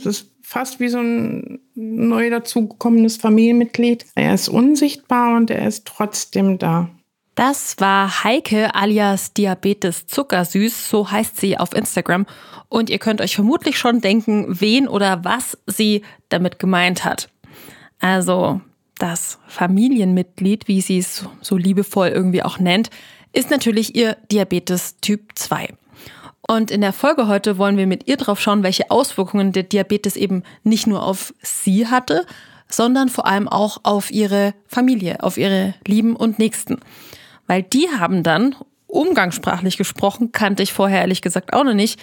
Es ist fast wie so ein neu dazugekommenes Familienmitglied. Er ist unsichtbar und er ist trotzdem da. Das war Heike alias Diabetes Zuckersüß, so heißt sie auf Instagram. Und ihr könnt euch vermutlich schon denken, wen oder was sie damit gemeint hat. Also das Familienmitglied, wie sie es so liebevoll irgendwie auch nennt, ist natürlich ihr Diabetes Typ 2. Und in der Folge heute wollen wir mit ihr drauf schauen, welche Auswirkungen der Diabetes eben nicht nur auf sie hatte, sondern vor allem auch auf ihre Familie, auf ihre Lieben und Nächsten. Weil die haben dann, umgangssprachlich gesprochen, kannte ich vorher ehrlich gesagt auch noch nicht,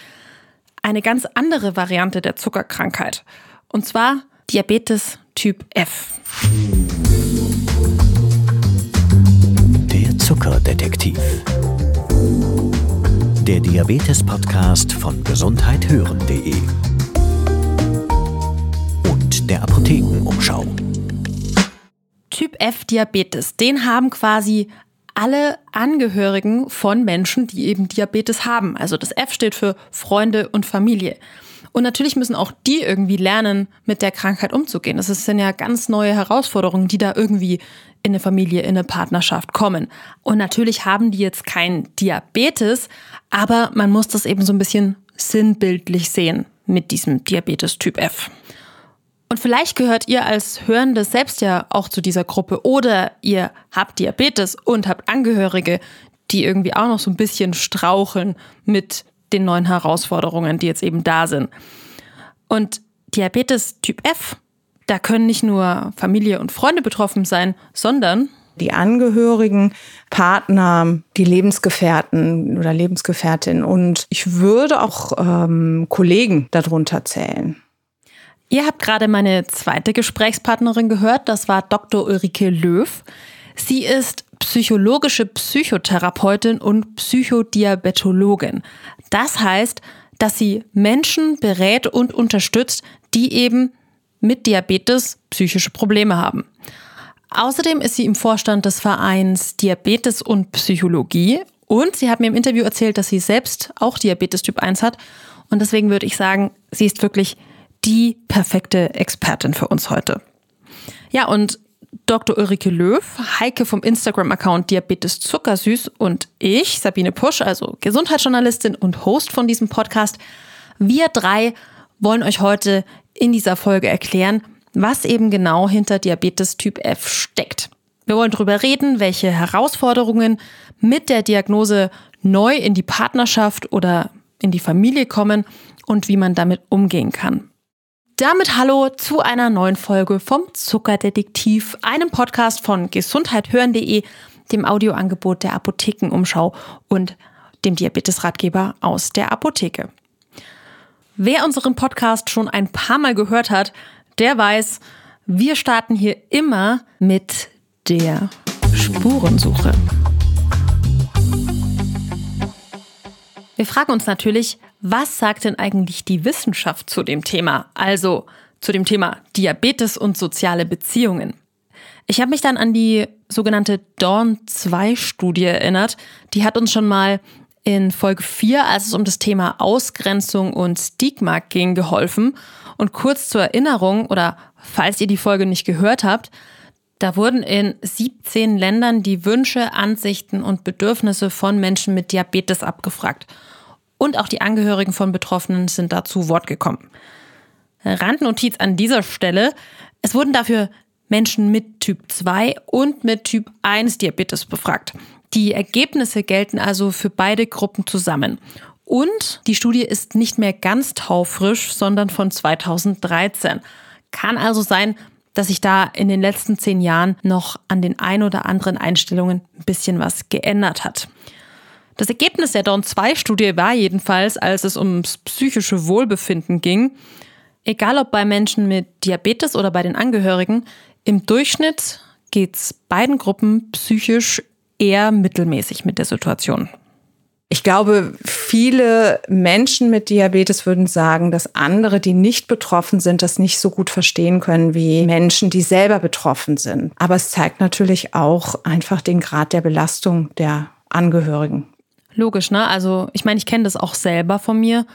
eine ganz andere Variante der Zuckerkrankheit. Und zwar Diabetes Typ F. Der Zuckerdetektiv. Der Diabetes-Podcast von gesundheithören.de und der Apothekenumschau. Typ F Diabetes, den haben quasi alle Angehörigen von Menschen, die eben Diabetes haben. Also das F steht für Freunde und Familie. Und natürlich müssen auch die irgendwie lernen, mit der Krankheit umzugehen. Das sind ja ganz neue Herausforderungen, die da irgendwie in eine Familie, in eine Partnerschaft kommen. Und natürlich haben die jetzt kein Diabetes, aber man muss das eben so ein bisschen sinnbildlich sehen mit diesem Diabetes Typ F. Und vielleicht gehört ihr als Hörende selbst ja auch zu dieser Gruppe oder ihr habt Diabetes und habt Angehörige, die irgendwie auch noch so ein bisschen straucheln mit den neuen Herausforderungen, die jetzt eben da sind. Und Diabetes Typ F, da können nicht nur Familie und Freunde betroffen sein, sondern die Angehörigen, Partner, die Lebensgefährten oder Lebensgefährtin und ich würde auch ähm, Kollegen darunter zählen. Ihr habt gerade meine zweite Gesprächspartnerin gehört, das war Dr. Ulrike Löw. Sie ist psychologische Psychotherapeutin und Psychodiabetologin. Das heißt, dass sie Menschen berät und unterstützt, die eben mit Diabetes psychische Probleme haben. Außerdem ist sie im Vorstand des Vereins Diabetes und Psychologie und sie hat mir im Interview erzählt, dass sie selbst auch Diabetes Typ 1 hat und deswegen würde ich sagen, sie ist wirklich die perfekte Expertin für uns heute. Ja, und Dr. Ulrike Löw, Heike vom Instagram-Account Diabetes Zuckersüß und ich, Sabine Pusch, also Gesundheitsjournalistin und Host von diesem Podcast. Wir drei wollen euch heute in dieser Folge erklären, was eben genau hinter Diabetes Typ F steckt. Wir wollen darüber reden, welche Herausforderungen mit der Diagnose neu in die Partnerschaft oder in die Familie kommen und wie man damit umgehen kann. Damit hallo zu einer neuen Folge vom Zuckerdetektiv, einem Podcast von gesundheithören.de, dem Audioangebot der Apothekenumschau und dem Diabetesratgeber aus der Apotheke. Wer unseren Podcast schon ein paar Mal gehört hat, der weiß, wir starten hier immer mit der Spurensuche. Wir fragen uns natürlich, was sagt denn eigentlich die Wissenschaft zu dem Thema? Also zu dem Thema Diabetes und soziale Beziehungen. Ich habe mich dann an die sogenannte Dawn-2-Studie erinnert. Die hat uns schon mal in Folge 4, als es um das Thema Ausgrenzung und Stigma ging, geholfen. Und kurz zur Erinnerung oder falls ihr die Folge nicht gehört habt, da wurden in 17 Ländern die Wünsche, Ansichten und Bedürfnisse von Menschen mit Diabetes abgefragt und auch die Angehörigen von Betroffenen sind dazu Wort gekommen. Randnotiz an dieser Stelle. Es wurden dafür Menschen mit Typ 2 und mit Typ 1 Diabetes befragt. Die Ergebnisse gelten also für beide Gruppen zusammen. Und die Studie ist nicht mehr ganz taufrisch, sondern von 2013. Kann also sein, dass sich da in den letzten zehn Jahren noch an den ein oder anderen Einstellungen ein bisschen was geändert hat. Das Ergebnis der Dawn-2-Studie war jedenfalls, als es ums psychische Wohlbefinden ging, egal ob bei Menschen mit Diabetes oder bei den Angehörigen, im Durchschnitt geht es beiden Gruppen psychisch eher mittelmäßig mit der Situation. Ich glaube, viele Menschen mit Diabetes würden sagen, dass andere, die nicht betroffen sind, das nicht so gut verstehen können wie Menschen, die selber betroffen sind. Aber es zeigt natürlich auch einfach den Grad der Belastung der Angehörigen. Logisch, ne? Also ich meine, ich kenne das auch selber von mir.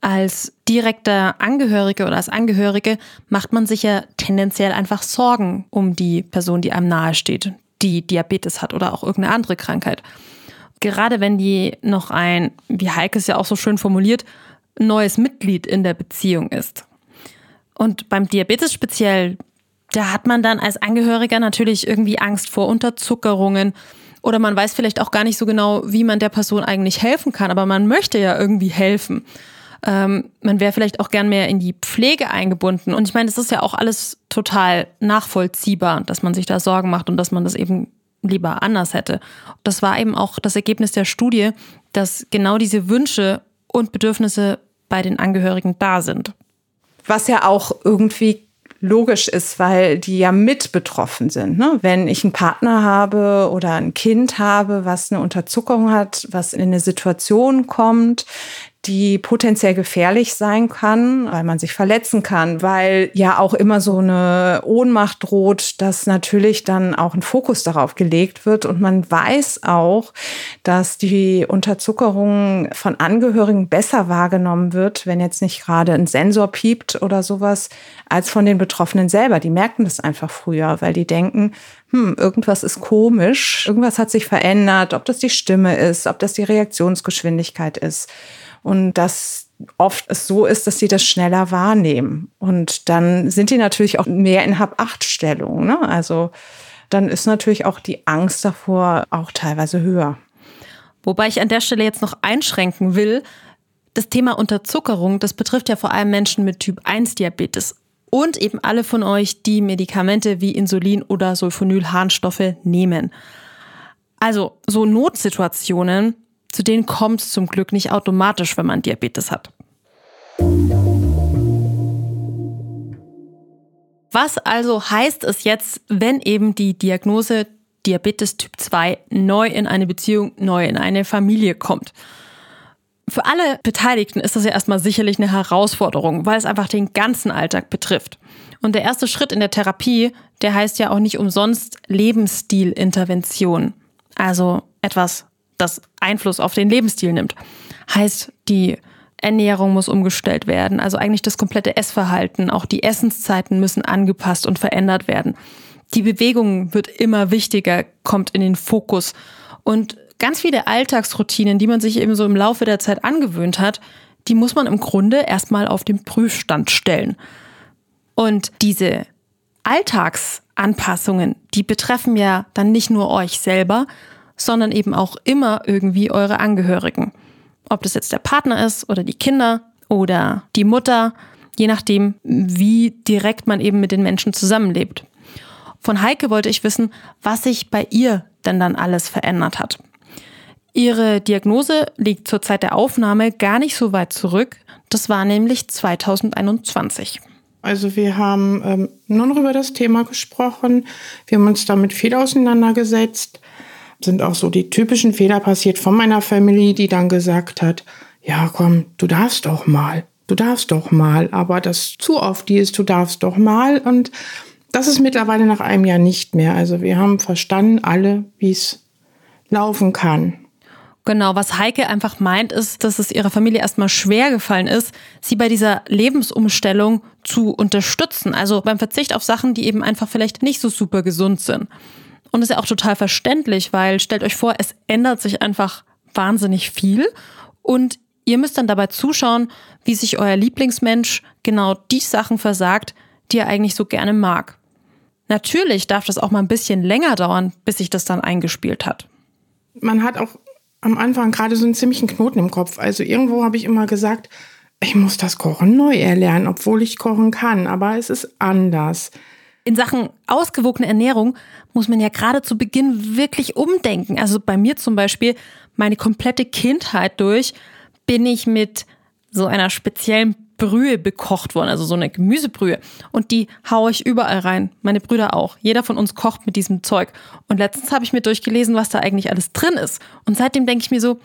Als direkter Angehörige oder als Angehörige macht man sich ja tendenziell einfach Sorgen um die Person, die einem nahesteht, die Diabetes hat oder auch irgendeine andere Krankheit. Gerade wenn die noch ein, wie Heike es ja auch so schön formuliert, neues Mitglied in der Beziehung ist. Und beim Diabetes speziell, da hat man dann als Angehöriger natürlich irgendwie Angst vor Unterzuckerungen oder man weiß vielleicht auch gar nicht so genau, wie man der Person eigentlich helfen kann, aber man möchte ja irgendwie helfen. Ähm, man wäre vielleicht auch gern mehr in die Pflege eingebunden. Und ich meine, es ist ja auch alles total nachvollziehbar, dass man sich da Sorgen macht und dass man das eben lieber anders hätte. Das war eben auch das Ergebnis der Studie, dass genau diese Wünsche und Bedürfnisse bei den Angehörigen da sind. Was ja auch irgendwie logisch ist, weil die ja mit betroffen sind. Ne? Wenn ich einen Partner habe oder ein Kind habe, was eine Unterzuckerung hat, was in eine Situation kommt, die potenziell gefährlich sein kann, weil man sich verletzen kann, weil ja auch immer so eine Ohnmacht droht, dass natürlich dann auch ein Fokus darauf gelegt wird. Und man weiß auch, dass die Unterzuckerung von Angehörigen besser wahrgenommen wird, wenn jetzt nicht gerade ein Sensor piept oder sowas, als von den Betroffenen selber. Die merken das einfach früher, weil die denken, hm, irgendwas ist komisch, irgendwas hat sich verändert, ob das die Stimme ist, ob das die Reaktionsgeschwindigkeit ist. Und dass oft es so ist, dass sie das schneller wahrnehmen. Und dann sind die natürlich auch mehr in Hab-Acht-Stellung. Ne? Also dann ist natürlich auch die Angst davor auch teilweise höher. Wobei ich an der Stelle jetzt noch einschränken will, das Thema Unterzuckerung, das betrifft ja vor allem Menschen mit Typ 1 Diabetes und eben alle von euch, die Medikamente wie Insulin oder Sulfonylharnstoffe nehmen. Also so Notsituationen, zu denen kommt es zum Glück nicht automatisch, wenn man Diabetes hat. Was also heißt es jetzt, wenn eben die Diagnose Diabetes Typ 2 neu in eine Beziehung, neu in eine Familie kommt? Für alle Beteiligten ist das ja erstmal sicherlich eine Herausforderung, weil es einfach den ganzen Alltag betrifft. Und der erste Schritt in der Therapie, der heißt ja auch nicht umsonst Lebensstilintervention. Also etwas das Einfluss auf den Lebensstil nimmt. Heißt, die Ernährung muss umgestellt werden, also eigentlich das komplette Essverhalten, auch die Essenszeiten müssen angepasst und verändert werden. Die Bewegung wird immer wichtiger, kommt in den Fokus und ganz viele Alltagsroutinen, die man sich eben so im Laufe der Zeit angewöhnt hat, die muss man im Grunde erstmal auf den Prüfstand stellen. Und diese Alltagsanpassungen, die betreffen ja dann nicht nur euch selber, sondern eben auch immer irgendwie eure Angehörigen. Ob das jetzt der Partner ist oder die Kinder oder die Mutter, je nachdem, wie direkt man eben mit den Menschen zusammenlebt. Von Heike wollte ich wissen, was sich bei ihr denn dann alles verändert hat. Ihre Diagnose liegt zur Zeit der Aufnahme gar nicht so weit zurück. Das war nämlich 2021. Also wir haben ähm, nur noch über das Thema gesprochen. Wir haben uns damit viel auseinandergesetzt sind auch so die typischen Fehler passiert von meiner Family, die dann gesagt hat, ja komm, du darfst doch mal, du darfst doch mal, aber das zu oft die ist, du darfst doch mal und das ist mittlerweile nach einem Jahr nicht mehr. Also wir haben verstanden alle, wie es laufen kann. Genau, was Heike einfach meint, ist, dass es ihrer Familie erstmal schwer gefallen ist, sie bei dieser Lebensumstellung zu unterstützen. Also beim Verzicht auf Sachen, die eben einfach vielleicht nicht so super gesund sind. Und ist ja auch total verständlich, weil stellt euch vor, es ändert sich einfach wahnsinnig viel und ihr müsst dann dabei zuschauen, wie sich euer Lieblingsmensch genau die Sachen versagt, die er eigentlich so gerne mag. Natürlich darf das auch mal ein bisschen länger dauern, bis sich das dann eingespielt hat. Man hat auch am Anfang gerade so einen ziemlichen Knoten im Kopf. Also irgendwo habe ich immer gesagt, ich muss das Kochen neu erlernen, obwohl ich kochen kann, aber es ist anders. In Sachen ausgewogene Ernährung muss man ja gerade zu Beginn wirklich umdenken. Also bei mir zum Beispiel, meine komplette Kindheit durch, bin ich mit so einer speziellen Brühe bekocht worden, also so eine Gemüsebrühe. Und die haue ich überall rein. Meine Brüder auch. Jeder von uns kocht mit diesem Zeug. Und letztens habe ich mir durchgelesen, was da eigentlich alles drin ist. Und seitdem denke ich mir so,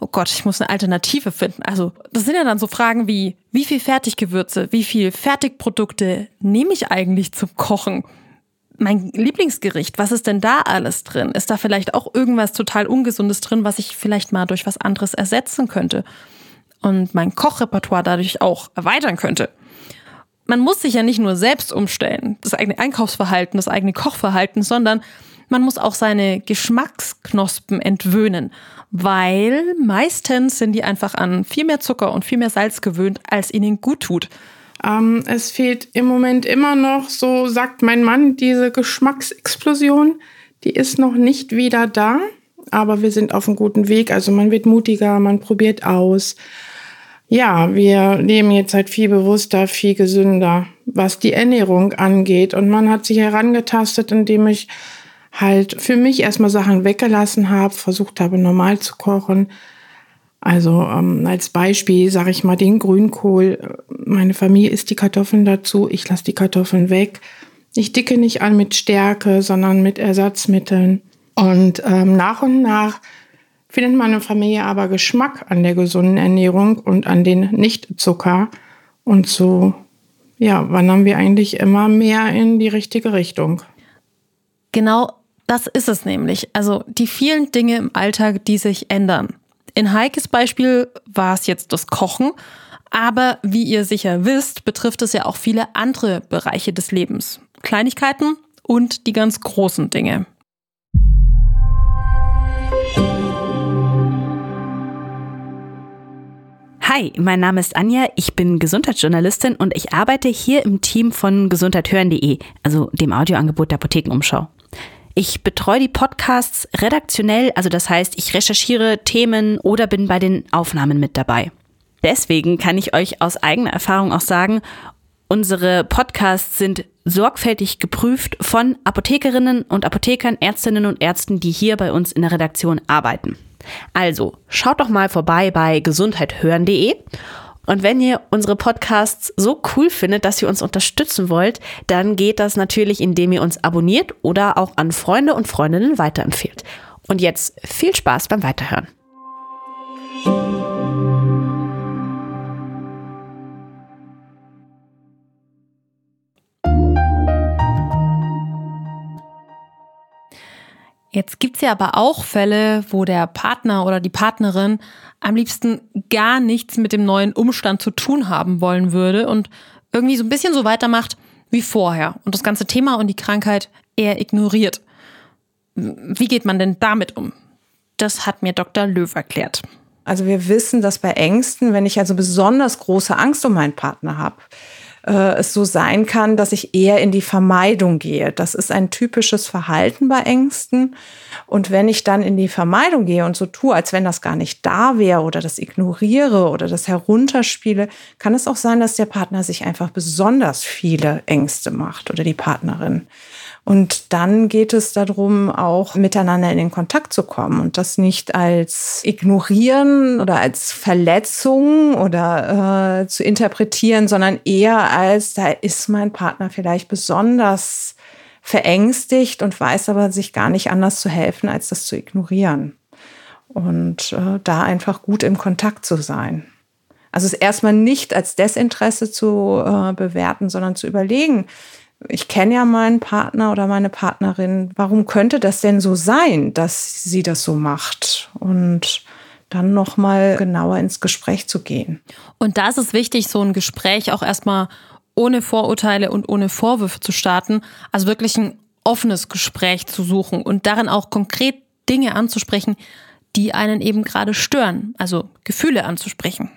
oh Gott, ich muss eine Alternative finden. Also, das sind ja dann so Fragen wie, wie viel Fertiggewürze, wie viel Fertigprodukte nehme ich eigentlich zum Kochen? Mein Lieblingsgericht, was ist denn da alles drin? Ist da vielleicht auch irgendwas total Ungesundes drin, was ich vielleicht mal durch was anderes ersetzen könnte? Und mein Kochrepertoire dadurch auch erweitern könnte. Man muss sich ja nicht nur selbst umstellen, das eigene Einkaufsverhalten, das eigene Kochverhalten, sondern man muss auch seine Geschmacksknospen entwöhnen, weil meistens sind die einfach an viel mehr Zucker und viel mehr Salz gewöhnt, als ihnen gut tut. Ähm, es fehlt im Moment immer noch, so sagt mein Mann, diese Geschmacksexplosion. Die ist noch nicht wieder da, aber wir sind auf einem guten Weg. Also man wird mutiger, man probiert aus. Ja, wir leben jetzt halt viel bewusster, viel gesünder, was die Ernährung angeht. Und man hat sich herangetastet, indem ich halt für mich erstmal Sachen weggelassen habe, versucht habe, normal zu kochen. Also ähm, als Beispiel sage ich mal den Grünkohl. Meine Familie isst die Kartoffeln dazu, ich lasse die Kartoffeln weg. Ich dicke nicht an mit Stärke, sondern mit Ersatzmitteln. Und ähm, nach und nach findet meine Familie aber Geschmack an der gesunden Ernährung und an den Nichtzucker. Und so ja, wandern wir eigentlich immer mehr in die richtige Richtung. Genau das ist es nämlich. Also die vielen Dinge im Alltag, die sich ändern. In Heikes Beispiel war es jetzt das Kochen, aber wie ihr sicher wisst, betrifft es ja auch viele andere Bereiche des Lebens. Kleinigkeiten und die ganz großen Dinge. Hi, mein Name ist Anja, ich bin Gesundheitsjournalistin und ich arbeite hier im Team von gesundheithören.de, also dem Audioangebot der Apothekenumschau. Ich betreue die Podcasts redaktionell, also das heißt, ich recherchiere Themen oder bin bei den Aufnahmen mit dabei. Deswegen kann ich euch aus eigener Erfahrung auch sagen, unsere Podcasts sind sorgfältig geprüft von Apothekerinnen und Apothekern, Ärztinnen und Ärzten, die hier bei uns in der Redaktion arbeiten. Also, schaut doch mal vorbei bei gesundheithören.de und wenn ihr unsere Podcasts so cool findet, dass ihr uns unterstützen wollt, dann geht das natürlich, indem ihr uns abonniert oder auch an Freunde und Freundinnen weiterempfehlt. Und jetzt viel Spaß beim Weiterhören. Jetzt gibt es ja aber auch Fälle, wo der Partner oder die Partnerin am liebsten gar nichts mit dem neuen Umstand zu tun haben wollen würde und irgendwie so ein bisschen so weitermacht wie vorher und das ganze Thema und die Krankheit eher ignoriert. Wie geht man denn damit um? Das hat mir Dr. Löw erklärt. Also wir wissen, dass bei Ängsten, wenn ich also besonders große Angst um meinen Partner habe, äh, es so sein kann, dass ich eher in die Vermeidung gehe. Das ist ein typisches Verhalten bei Ängsten. Und wenn ich dann in die Vermeidung gehe und so tue, als wenn das gar nicht da wäre oder das ignoriere oder das herunterspiele, kann es auch sein, dass der Partner sich einfach besonders viele Ängste macht oder die Partnerin. Und dann geht es darum, auch miteinander in den Kontakt zu kommen und das nicht als ignorieren oder als Verletzung oder äh, zu interpretieren, sondern eher als, da ist mein Partner vielleicht besonders verängstigt und weiß aber sich gar nicht anders zu helfen, als das zu ignorieren. Und äh, da einfach gut im Kontakt zu sein. Also es erstmal nicht als Desinteresse zu äh, bewerten, sondern zu überlegen, ich kenne ja meinen Partner oder meine Partnerin, warum könnte das denn so sein, dass sie das so macht? Und dann noch mal genauer ins Gespräch zu gehen. Und da ist es wichtig, so ein Gespräch auch erstmal ohne Vorurteile und ohne Vorwürfe zu starten, also wirklich ein offenes Gespräch zu suchen und darin auch konkret Dinge anzusprechen, die einen eben gerade stören, also Gefühle anzusprechen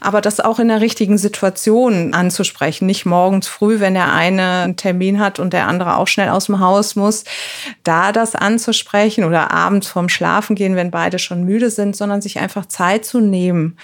aber das auch in der richtigen Situation anzusprechen. Nicht morgens früh, wenn der eine einen Termin hat und der andere auch schnell aus dem Haus muss, da das anzusprechen oder abends vorm Schlafen gehen, wenn beide schon müde sind, sondern sich einfach Zeit zu nehmen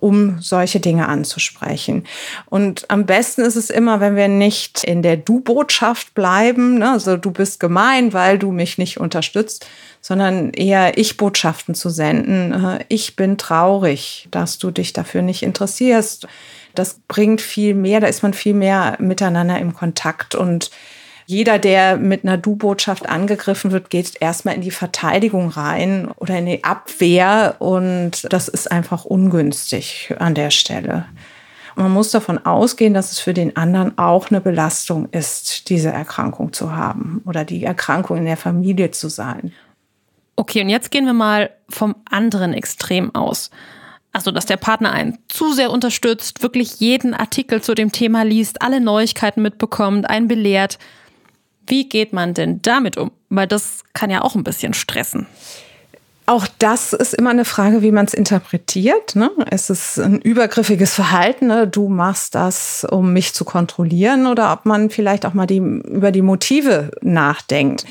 um solche Dinge anzusprechen. Und am besten ist es immer, wenn wir nicht in der Du-Botschaft bleiben, ne? also du bist gemein, weil du mich nicht unterstützt, sondern eher Ich-Botschaften zu senden. Äh, ich bin traurig, dass du dich dafür nicht interessierst. Das bringt viel mehr, da ist man viel mehr miteinander im Kontakt und jeder, der mit einer Du-Botschaft angegriffen wird, geht erstmal in die Verteidigung rein oder in die Abwehr und das ist einfach ungünstig an der Stelle. Man muss davon ausgehen, dass es für den anderen auch eine Belastung ist, diese Erkrankung zu haben oder die Erkrankung in der Familie zu sein. Okay, und jetzt gehen wir mal vom anderen Extrem aus. Also, dass der Partner einen zu sehr unterstützt, wirklich jeden Artikel zu dem Thema liest, alle Neuigkeiten mitbekommt, einen belehrt. Wie geht man denn damit um? Weil das kann ja auch ein bisschen stressen. Auch das ist immer eine Frage, wie man es interpretiert. Ne? Es ist ein übergriffiges Verhalten. Ne? Du machst das, um mich zu kontrollieren, oder ob man vielleicht auch mal die, über die Motive nachdenkt.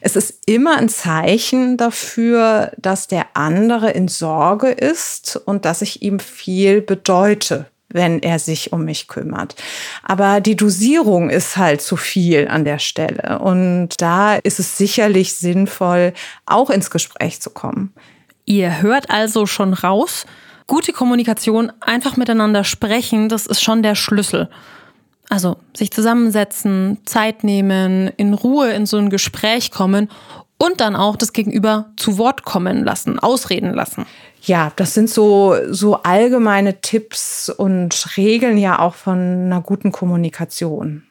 Es ist immer ein Zeichen dafür, dass der andere in Sorge ist und dass ich ihm viel bedeute wenn er sich um mich kümmert. Aber die Dosierung ist halt zu viel an der Stelle. Und da ist es sicherlich sinnvoll, auch ins Gespräch zu kommen. Ihr hört also schon raus, gute Kommunikation, einfach miteinander sprechen, das ist schon der Schlüssel. Also sich zusammensetzen, Zeit nehmen, in Ruhe in so ein Gespräch kommen und dann auch das Gegenüber zu Wort kommen lassen, ausreden lassen. Ja, das sind so, so allgemeine Tipps und Regeln ja auch von einer guten Kommunikation.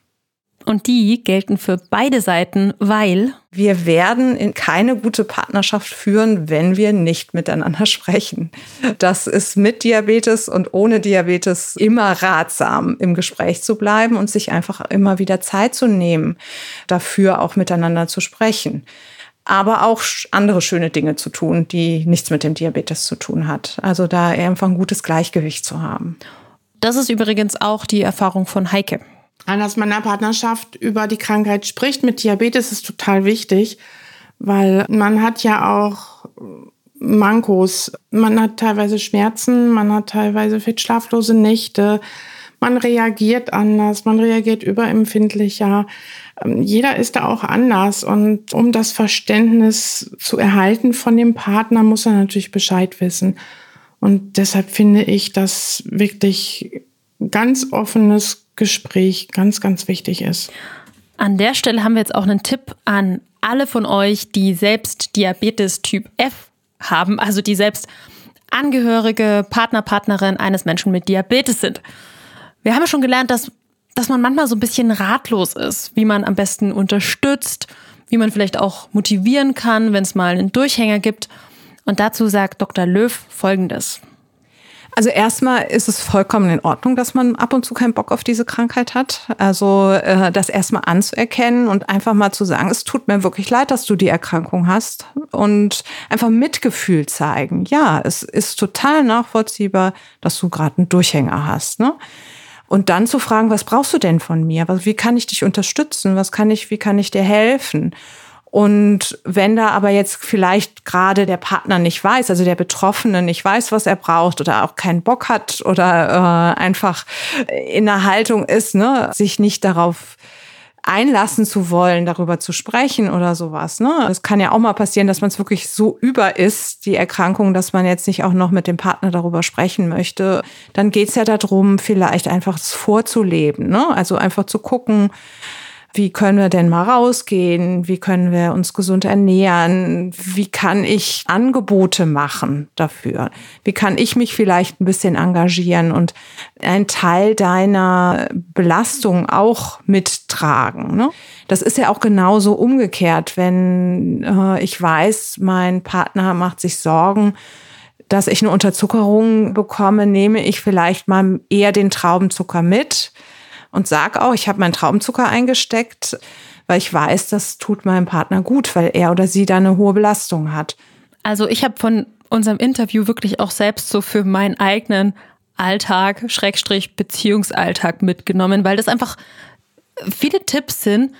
Und die gelten für beide Seiten, weil wir werden in keine gute Partnerschaft führen, wenn wir nicht miteinander sprechen. Das ist mit Diabetes und ohne Diabetes immer ratsam, im Gespräch zu bleiben und sich einfach immer wieder Zeit zu nehmen, dafür auch miteinander zu sprechen aber auch andere schöne Dinge zu tun, die nichts mit dem Diabetes zu tun hat. Also da einfach ein gutes Gleichgewicht zu haben. Das ist übrigens auch die Erfahrung von Heike. Dass man in der Partnerschaft über die Krankheit spricht mit Diabetes ist total wichtig, weil man hat ja auch Mankos. Man hat teilweise Schmerzen, man hat teilweise fit schlaflose Nächte, man reagiert anders, man reagiert überempfindlicher. Ähm, jeder ist da auch anders und um das Verständnis zu erhalten von dem Partner, muss er natürlich Bescheid wissen. Und deshalb finde ich, dass wirklich ganz offenes Gespräch ganz, ganz wichtig ist. An der Stelle haben wir jetzt auch einen Tipp an alle von euch, die selbst Diabetes Typ F haben, also die selbst Angehörige, Partner, Partnerin eines Menschen mit Diabetes sind. Wir haben ja schon gelernt, dass, dass man manchmal so ein bisschen ratlos ist, wie man am besten unterstützt, wie man vielleicht auch motivieren kann, wenn es mal einen Durchhänger gibt. Und dazu sagt Dr. Löw Folgendes. Also erstmal ist es vollkommen in Ordnung, dass man ab und zu keinen Bock auf diese Krankheit hat. Also äh, das erstmal anzuerkennen und einfach mal zu sagen, es tut mir wirklich leid, dass du die Erkrankung hast und einfach Mitgefühl zeigen. Ja, es ist total nachvollziehbar, dass du gerade einen Durchhänger hast. Ne? Und dann zu fragen, was brauchst du denn von mir? Wie kann ich dich unterstützen? Was kann ich, wie kann ich dir helfen? Und wenn da aber jetzt vielleicht gerade der Partner nicht weiß, also der Betroffene nicht weiß, was er braucht oder auch keinen Bock hat oder äh, einfach in der Haltung ist, ne, sich nicht darauf einlassen zu wollen, darüber zu sprechen oder sowas. Ne? Es kann ja auch mal passieren, dass man es wirklich so über ist, die Erkrankung, dass man jetzt nicht auch noch mit dem Partner darüber sprechen möchte. Dann geht es ja darum, vielleicht einfach es vorzuleben. Ne? Also einfach zu gucken, wie können wir denn mal rausgehen? Wie können wir uns gesund ernähren? Wie kann ich Angebote machen dafür? Wie kann ich mich vielleicht ein bisschen engagieren und einen Teil deiner Belastung auch mittragen? Ne? Das ist ja auch genauso umgekehrt, wenn äh, ich weiß, mein Partner macht sich Sorgen, dass ich eine Unterzuckerung bekomme, nehme ich vielleicht mal eher den Traubenzucker mit und sag auch, ich habe meinen Traubenzucker eingesteckt, weil ich weiß, das tut meinem Partner gut, weil er oder sie da eine hohe Belastung hat. Also ich habe von unserem Interview wirklich auch selbst so für meinen eigenen Alltag, Schrägstrich Beziehungsalltag mitgenommen, weil das einfach viele Tipps sind,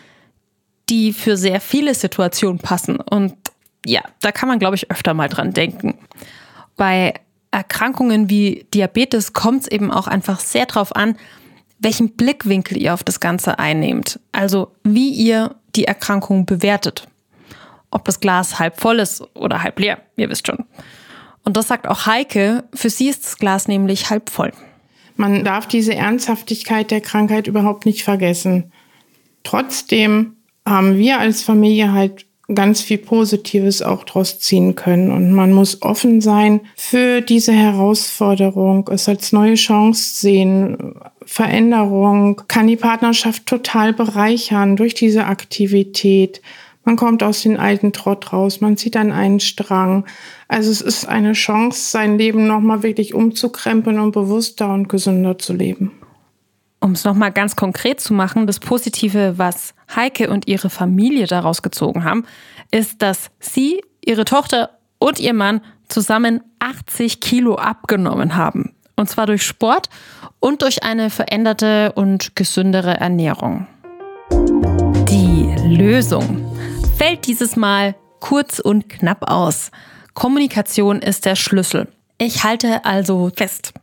die für sehr viele Situationen passen. Und ja, da kann man, glaube ich, öfter mal dran denken. Bei Erkrankungen wie Diabetes kommt es eben auch einfach sehr drauf an, welchen Blickwinkel ihr auf das Ganze einnehmt. Also wie ihr die Erkrankung bewertet. Ob das Glas halb voll ist oder halb leer, ihr wisst schon. Und das sagt auch Heike, für sie ist das Glas nämlich halb voll. Man darf diese Ernsthaftigkeit der Krankheit überhaupt nicht vergessen. Trotzdem haben wir als Familie halt ganz viel Positives auch draus ziehen können. Und man muss offen sein für diese Herausforderung, es als neue Chance sehen. Veränderung kann die Partnerschaft total bereichern durch diese Aktivität. Man kommt aus den alten Trott raus, man zieht an einen Strang. Also es ist eine Chance, sein Leben nochmal wirklich umzukrempeln und bewusster und gesünder zu leben. Um es nochmal ganz konkret zu machen, das Positive, was Heike und ihre Familie daraus gezogen haben, ist, dass sie, ihre Tochter und ihr Mann zusammen 80 Kilo abgenommen haben. Und zwar durch Sport und durch eine veränderte und gesündere Ernährung. Die Lösung fällt dieses Mal kurz und knapp aus. Kommunikation ist der Schlüssel. Ich halte also fest.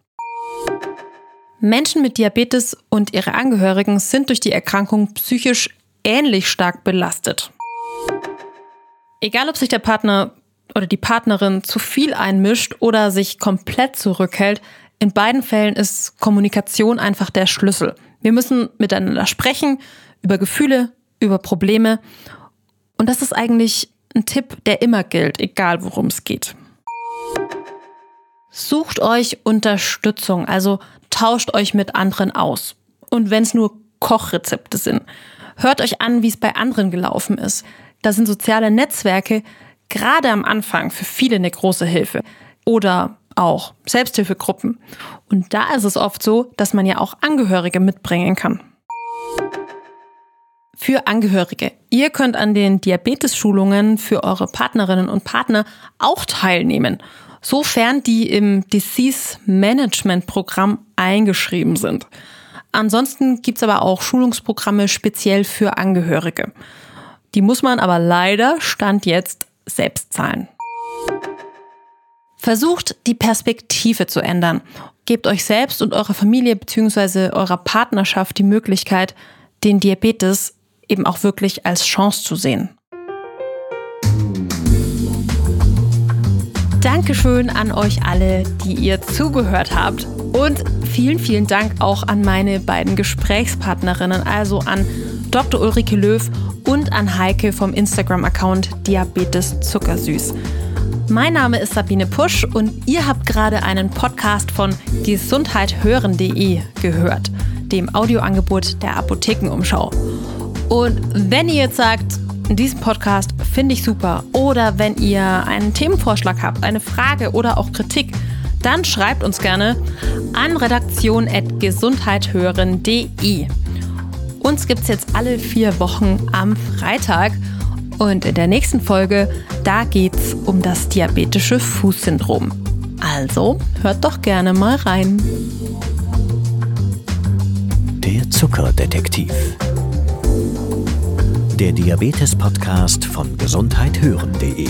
Menschen mit Diabetes und ihre Angehörigen sind durch die Erkrankung psychisch ähnlich stark belastet. Egal, ob sich der Partner oder die Partnerin zu viel einmischt oder sich komplett zurückhält, in beiden Fällen ist Kommunikation einfach der Schlüssel. Wir müssen miteinander sprechen über Gefühle, über Probleme. Und das ist eigentlich ein Tipp, der immer gilt, egal worum es geht. Sucht euch Unterstützung, also tauscht euch mit anderen aus. Und wenn es nur Kochrezepte sind, hört euch an, wie es bei anderen gelaufen ist. Da sind soziale Netzwerke gerade am Anfang für viele eine große Hilfe. Oder auch Selbsthilfegruppen. Und da ist es oft so, dass man ja auch Angehörige mitbringen kann. Für Angehörige. Ihr könnt an den Diabetes-Schulungen für eure Partnerinnen und Partner auch teilnehmen, sofern die im Disease Management Programm eingeschrieben sind. Ansonsten gibt es aber auch Schulungsprogramme speziell für Angehörige. Die muss man aber leider Stand jetzt selbst zahlen. Versucht die Perspektive zu ändern. Gebt euch selbst und eurer Familie bzw. eurer Partnerschaft die Möglichkeit, den Diabetes eben auch wirklich als Chance zu sehen. Dankeschön an euch alle, die ihr zugehört habt. Und vielen, vielen Dank auch an meine beiden Gesprächspartnerinnen, also an Dr. Ulrike Löw und an Heike vom Instagram-Account Diabetes Zuckersüß. Mein Name ist Sabine Pusch und ihr habt gerade einen Podcast von gesundheithören.de gehört, dem Audioangebot der Apothekenumschau. Und wenn ihr jetzt sagt, diesen Podcast finde ich super oder wenn ihr einen Themenvorschlag habt, eine Frage oder auch Kritik, dann schreibt uns gerne an redaktion.gesundheithören.de. Uns gibt es jetzt alle vier Wochen am Freitag und in der nächsten Folge, da es um das diabetische Fußsyndrom. Also hört doch gerne mal rein. Der Zuckerdetektiv. Der Diabetes-Podcast von gesundheithören.de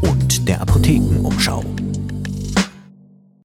und der Apothekenumschau.